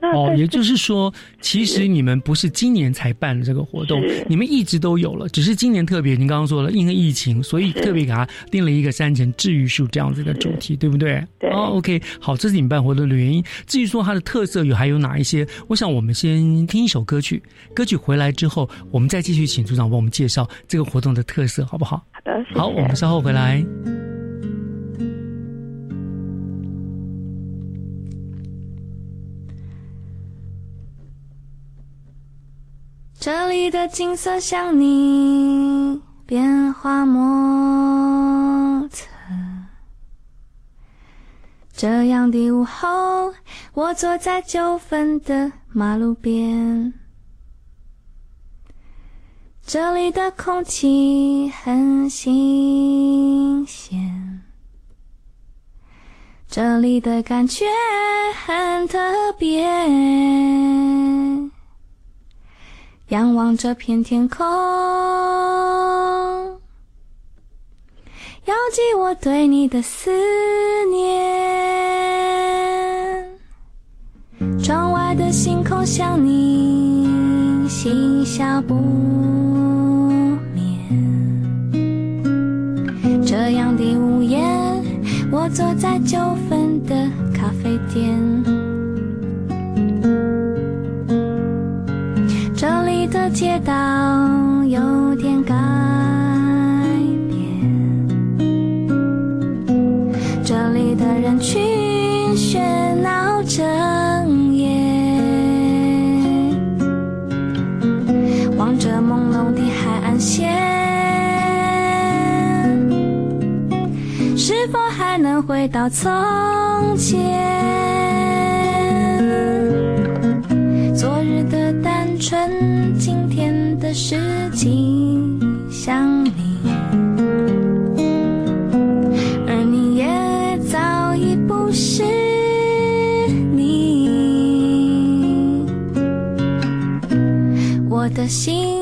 哦，也就是说，其实你们不是今年才办的这个活动，你们一直都有了，只是今年特别。您刚刚说了，因为疫情，所以特别给他定了一个山城治愈术这样子的主题，对不对？对。哦，OK，好，这是你们办活动的原因。至于说它的特色有还有哪一些，我想我们先听一首歌曲，歌曲回来之后，我们再继续请组长帮我们介绍这个活动的特色，好不好？好的，好，我们稍后回来。这里的景色像你变化莫这样的午后，我坐在九份的马路边。这里的空气很新鲜，这里的感觉很特别。仰望这片天空，遥寄我对你的思念。窗外的星空像你，心笑不眠。这样的午夜，我坐在九份的咖啡店。这里的街道现是否还能回到从前昨日的单纯今天的实际想你而你也早已不是你。我的心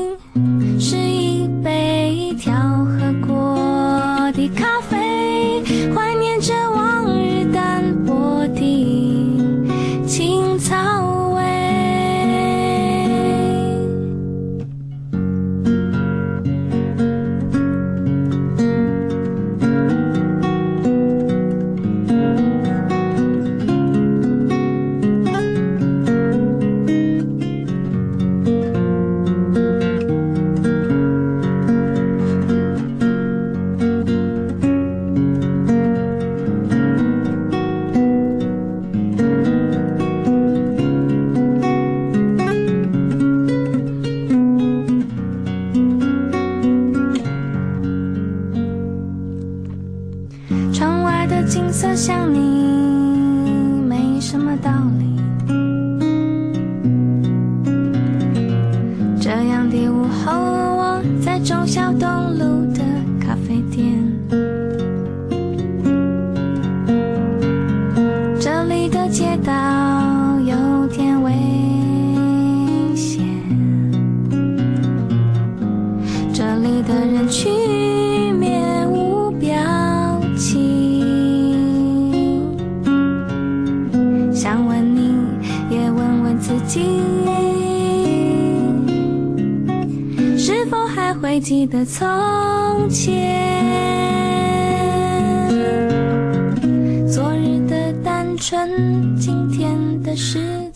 的从前？昨日的单纯，今天的失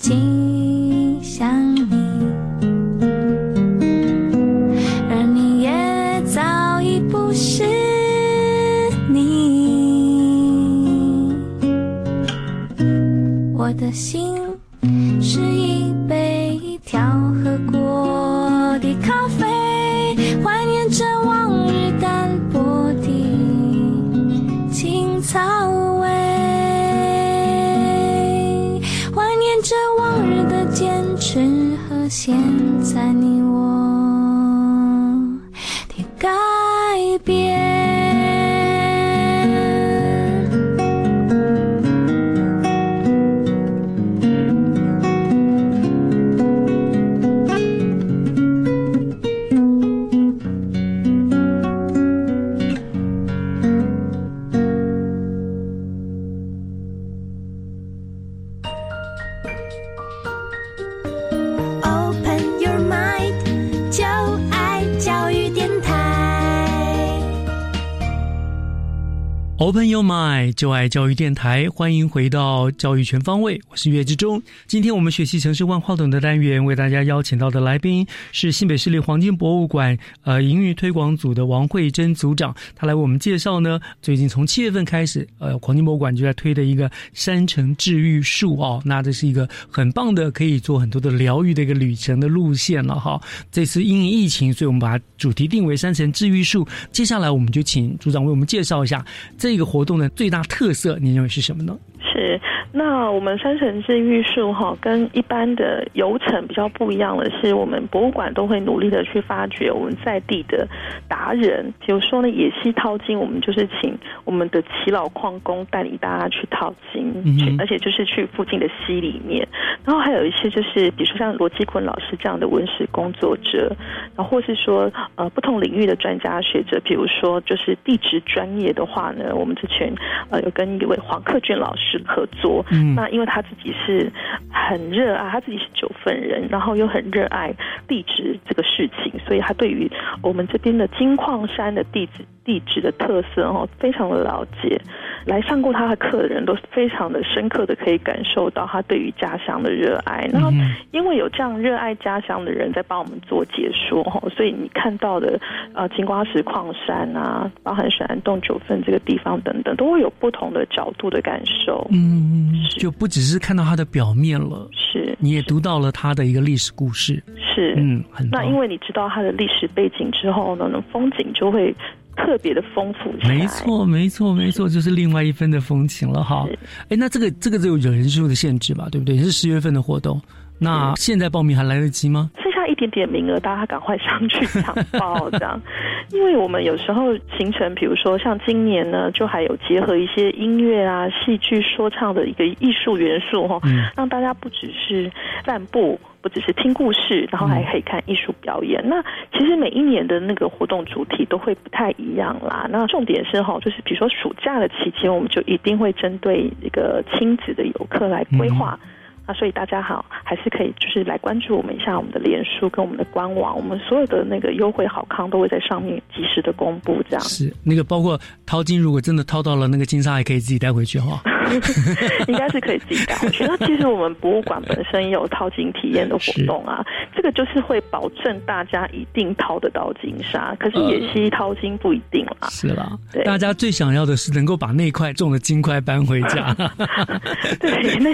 就爱教育电台，欢迎回到教育全方位，我是岳志忠。今天我们学习城市万花筒的单元，为大家邀请到的来宾是新北市立黄金博物馆呃营运推广组的王慧珍组长，她来为我们介绍呢，最近从七月份开始，呃，黄金博物馆就在推的一个山城治愈树哦，那这是一个很棒的，可以做很多的疗愈的一个旅程的路线了哈。这次因疫情，所以我们把主题定为山城治愈树。接下来我们就请组长为我们介绍一下这个活动的最大特色，您认为是什么呢？是，那我们山城治愈树哈，跟一般的游程比较不一样的是，我们博物馆都会努力的去发掘我们在地的达人，比如说呢，野溪淘金，我们就是请我们的耆老矿工带领大家去淘金，嗯去而且就是去附近的溪里面，然后还有一些就是，比如说像罗继坤老师这样的文史工作者，然后或是说呃不同领域的专家学者，比如说就是地质专业的话呢，我们之前呃有跟一位黄克俊老师合作，嗯。那因为他自己是很热爱，他自己是九份人，然后又很热爱地质这个事情，所以他对于我们这边的金矿山的地质地质的特色哦，非常的了解。来上过他的课的人都非常的深刻的可以感受到他对于家乡的热爱。然后因为有这样热爱家乡的人在帮我们做解说哈，所以你看到的呃金瓜石矿山啊，包含水岸洞九份这个地方等等，都会有不同的角度的感受。嗯，就不只是看到它的表面了，是你也读到了它的一个历史故事。是，嗯，很那因为你知道它的历史背景之后呢，那风景就会特别的丰富起来。没错，没错，没错，就是另外一份的风情了哈。哎，那这个这个只有人数的限制吧，对不对？是十月份的活动，那现在报名还来得及吗？剩下下一点点名额，大家赶快上去抢 报这样。因为我们有时候行程，比如说像今年呢，就还有结合一些音乐啊、戏剧、说唱的一个艺术元素哈，让大家不只是散步。不只是听故事，然后还可以看艺术表演。那其实每一年的那个活动主题都会不太一样啦。那重点是哈，就是比如说暑假的期间，我们就一定会针对一个亲子的游客来规划。那所以大家好，还是可以就是来关注我们一下我们的脸书跟我们的官网，我们所有的那个优惠好康都会在上面及时的公布。这样是那个包括淘金，如果真的掏到了那个金沙，也可以自己带回去哈。应该是可以自己带回去。那其实我们博物馆本身也有淘金体验的活动啊，这个就是会保证大家一定淘得到金沙。可是野溪淘金不一定啦。是啦，对，大家最想要的是能够把那块重的金块搬回家。对，那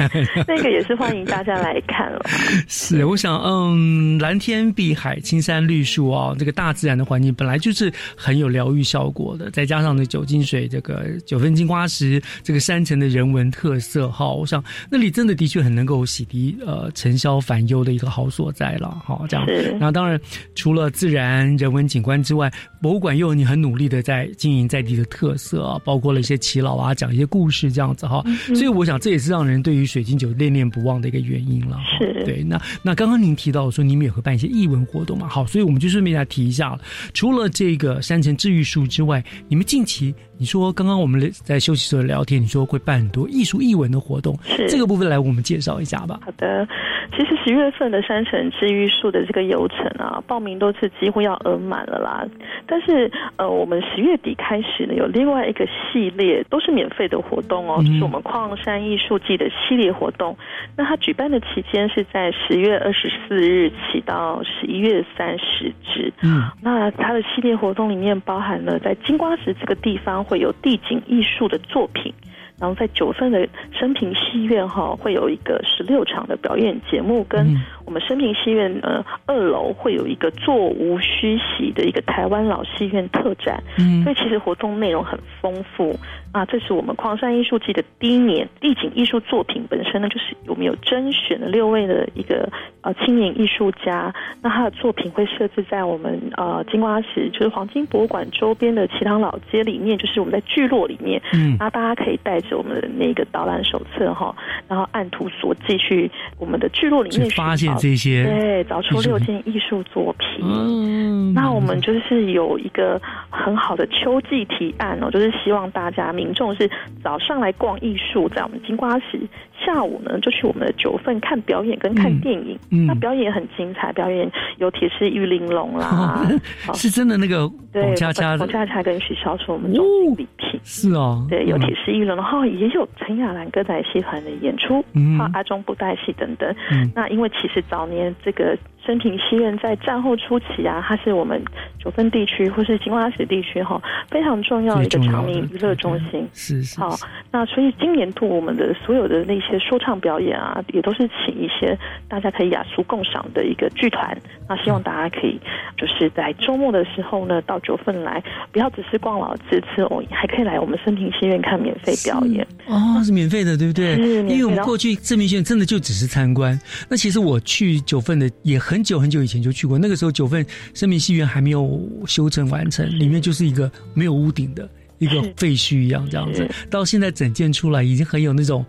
那个也是欢迎大家来看了。是，我想，嗯，蓝天碧海、青山绿树啊，这个大自然的环境本来就是很有疗愈效果的，再加上那九金水、这个九分金瓜石、这个山城的人。文特色哈，我想那里真的的确很能够洗涤呃尘嚣烦忧的一个好所在了哈。这样，那当然除了自然人文景观之外，博物馆又有你很努力的在经营在地的特色啊，包括了一些耆老啊，讲一些故事这样子哈。所以我想这也是让人对于水晶酒恋恋不忘的一个原因了。是，对。那那刚刚您提到说你们也会办一些艺文活动嘛？好，所以我们就顺便来提一下了。除了这个山城治愈术之外，你们近期。你说刚刚我们在休息时候聊天，你说会办很多艺术艺文的活动，是这个部分来我们介绍一下吧。好的，其实十月份的山城治愈树的这个游程啊，报名都是几乎要额满了啦。但是呃，我们十月底开始呢，有另外一个系列都是免费的活动哦，就是我们矿山艺术季的系列活动。那它举办的期间是在十月二十四日起到十一月三十日。嗯，那它的系列活动里面包含了在金瓜石这个地方。会有地景艺术的作品，然后在九份的生平戏院哈，会有一个十六场的表演节目，跟我们生平戏院呃二楼会有一个座无虚席的一个台湾老戏院特展，嗯，所以其实活动内容很丰富啊。这是我们矿山艺术季的第一年，丽景艺术作品本身呢，就是我们有甄选了六位的一个。呃，青年艺术家，那他的作品会设置在我们呃金瓜石，就是黄金博物馆周边的奇塘老街里面，就是我们在聚落里面，嗯，然后大家可以带着我们的那个导览手册哈，然后按图索骥去我们的聚落里面发现这些，对，找出六件艺术作品。嗯，那我们就是有一个很好的秋季提案哦，就是希望大家民众是早上来逛艺术，在我们金瓜石。下午呢，就去我们的九份看表演跟看电影。嗯那表演很精彩，表演有铁狮玉玲珑啦，是真的那个对，佳佳、洪佳佳跟许绍是我们中心礼品。是哦，对，有铁狮玉龙，然后也有陈雅兰歌仔戏团的演出，还有阿中布袋戏等等。那因为其实早年这个。升平戏院在战后初期啊，它是我们九份地区或是金瓜石地区哈非常重要的一个长明娱乐中心。是是。好，那所以今年度我们的所有的那些说唱表演啊，也都是请一些大家可以雅俗共赏的一个剧团。那希望大家可以就是在周末的时候呢，到九份来，不要只是逛老街吃哦，还可以来我们升平戏院看免费表演。哦，是免费的，对不对？是。因为我们过去升平戏院真的就只是参观。那其实我去九份的也很。很久很久以前就去过，那个时候九份生命戏院还没有修整完成，里面就是一个没有屋顶的一个废墟一样这样子。到现在整建出来，已经很有那种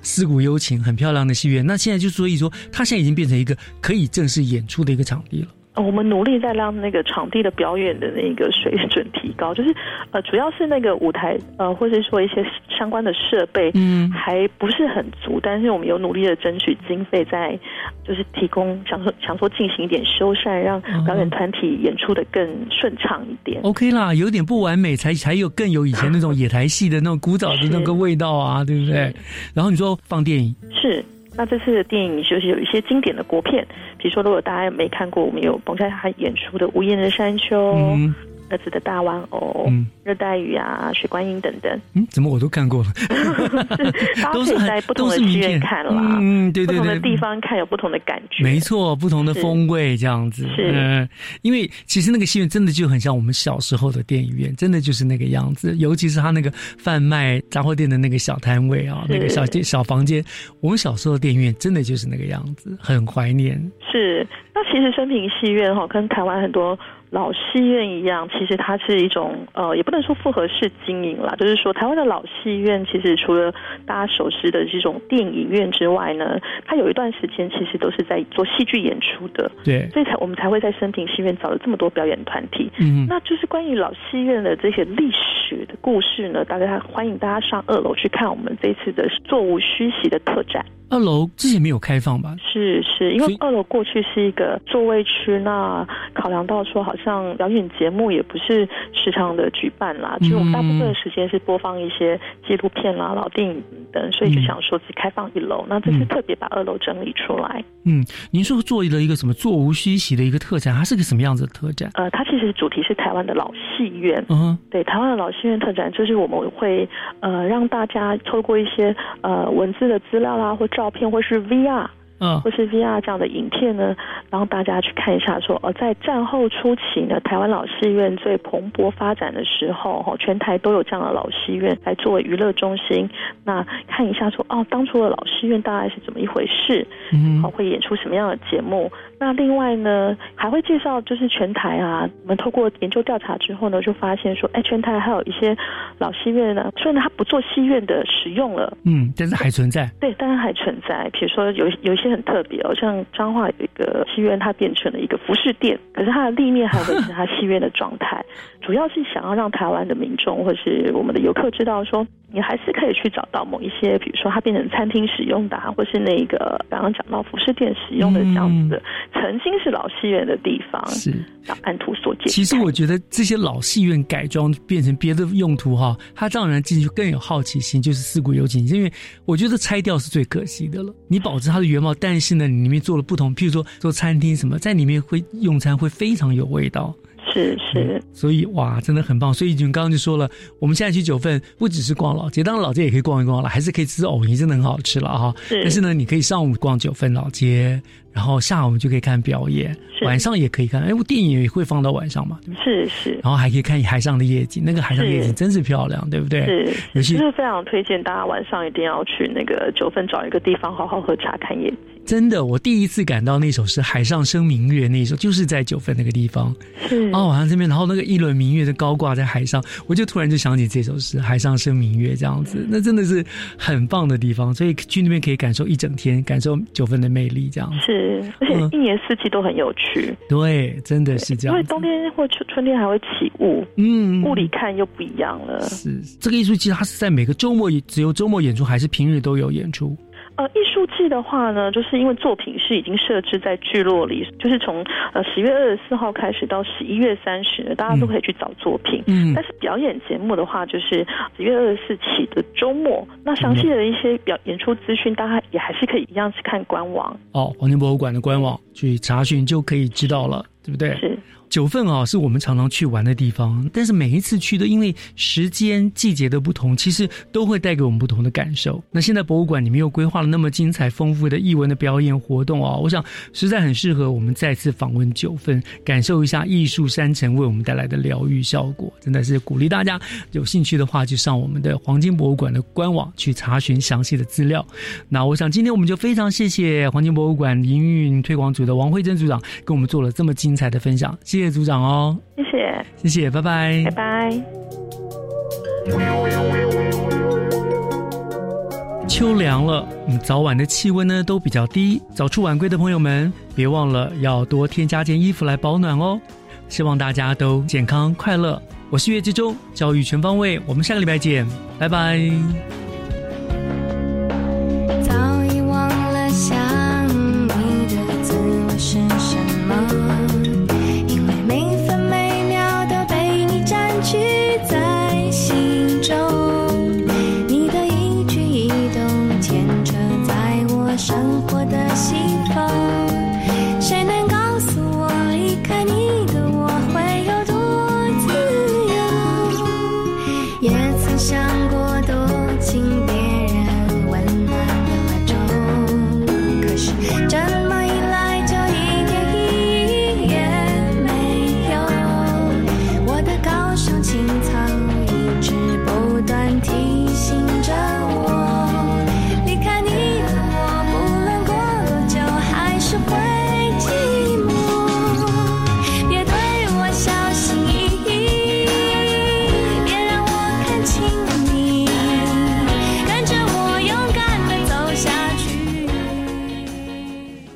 思古幽情、很漂亮的戏院。那现在就所以说，它现在已经变成一个可以正式演出的一个场地了。我们努力在让那个场地的表演的那个水准提高，就是呃，主要是那个舞台呃，或者说一些相关的设备，嗯，还不是很足，但是我们有努力的争取经费，在就是提供，想说想说进行一点修缮，让表演团体演出的更顺畅一点。OK 啦，有点不完美，才才有更有以前那种野台戏的那种古早的那个 味道啊，对不对？然后你说放电影是。那这次的电影就是有一些经典的国片，比如说如果大家没看过，我们有彭佳佳演出的《无言的山丘》。儿子的大玩偶、热带鱼啊、水观音等等，嗯，怎么我都看过了？都是在不同的剧院看了，嗯，对对对，不同的地方看有不同的感觉，没错，不同的风味这样子。是，因为其实那个戏院真的就很像我们小时候的电影院，真的就是那个样子。尤其是他那个贩卖杂货店的那个小摊位啊，那个小间小房间，我们小时候的电影院真的就是那个样子，很怀念。是。那其实生平戏院哈，跟台湾很多。老戏院一样，其实它是一种呃，也不能说复合式经营啦，就是说台湾的老戏院其实除了大家熟知的这种电影院之外呢，它有一段时间其实都是在做戏剧演出的。对，所以才我们才会在生平戏院找了这么多表演团体。嗯，那就是关于老戏院的这些历史的故事呢，大家欢迎大家上二楼去看我们这次的座无虚席的特展。二楼之前没有开放吧？是是，因为二楼过去是一个座位区，那考量到说好像表演节目也不是时常的举办啦，其实我们大部分的时间是播放一些纪录片啦、老电影等，所以就想说只开放一楼。那这次特别把二楼整理出来。嗯，您说做了一个什么座无虚席的一个特展，它是个什么样子的特展？呃，它其实主题是台湾的老戏院。嗯，对，台湾的老戏院特展就是我们会呃让大家透过一些呃文字的资料啦或。照片或是 VR，嗯，或是 VR 这样的影片呢，然后大家去看一下，说哦，在战后初期呢，台湾老戏院最蓬勃发展的时候，哈，全台都有这样的老戏院来作为娱乐中心。那看一下，说哦，当初的老戏院大概是怎么一回事？嗯，好，会演出什么样的节目？那另外呢，还会介绍就是全台啊，我们透过研究调查之后呢，就发现说，哎，全台还有一些老戏院呢，虽然它不做戏院的使用了，嗯，但是还存在。对，当然还存在。比如说有有一些很特别哦，像彰化有一个戏院，它变成了一个服饰店，可是它的立面还维持它戏院的状态，主要是想要让台湾的民众或是我们的游客知道说。你还是可以去找到某一些，比如说它变成餐厅使用的，或是那个刚刚讲到服饰店使用的这样子的，曾经是老戏院的地方，是按图索骥。其实我觉得这些老戏院改装变成别的用途哈，它让人进去更有好奇心，就是四古有景。因为我觉得拆掉是最可惜的了。你保持它的原貌，但是呢，你里面做了不同，譬如说做餐厅什么，在里面会用餐会非常有味道。是是，所以哇，真的很棒。所以君刚刚就说了，我们现在去九份不只是逛老街，当然老街也可以逛一逛了，还是可以吃藕泥，真的很好吃了哈。但是呢，你可以上午逛九份老街。然后下午就可以看表演，晚上也可以看。哎，我电影也会放到晚上嘛，对是是。然后还可以看海上的夜景，那个海上夜景真是漂亮，对不对？是，尤其是非常推荐大家晚上一定要去那个九份找一个地方好好喝茶看夜景。真的，我第一次感到那首是《海上生明月》，那首就是在九份那个地方。是哦，晚上这边，然后那个一轮明月的高挂在海上，我就突然就想起这首诗《海上生明月》这样子，那真的是很棒的地方。所以去那边可以感受一整天，感受九份的魅力，这样是，而且。一年四季都很有趣，对，真的是这样。因为冬天或春春天还会起雾，嗯，雾里看又不一样了。是这个艺术季，它是在每个周末只有周末演出，还是平日都有演出？呃，艺术季的话呢，就是因为作品是已经设置在聚落里，就是从呃十月二十四号开始到十一月三十，大家都可以去找作品。嗯，但是表演节目的话，就是十月二十四起的周末。那详细的一些表演出资讯，大家也还是可以一样去看官网。哦，黄金博物馆的官网去查询就可以知道了，对不对？是。九份啊，是我们常常去玩的地方，但是每一次去都，因为时间、季节的不同，其实都会带给我们不同的感受。那现在博物馆里面又规划了那么精彩、丰富的艺文的表演活动啊，我想实在很适合我们再次访问九份，感受一下艺术山城为我们带来的疗愈效果。真的是鼓励大家有兴趣的话，就上我们的黄金博物馆的官网去查询详细的资料。那我想今天我们就非常谢谢黄金博物馆营运推广组的王慧珍组长跟我们做了这么精彩的分享，谢谢组长哦，谢谢，谢谢，拜拜，拜拜。秋凉了，嗯，早晚的气温呢都比较低，早出晚归的朋友们，别忘了要多添加件衣服来保暖哦。希望大家都健康快乐。我是月之中，教育全方位，我们下个礼拜见，拜拜。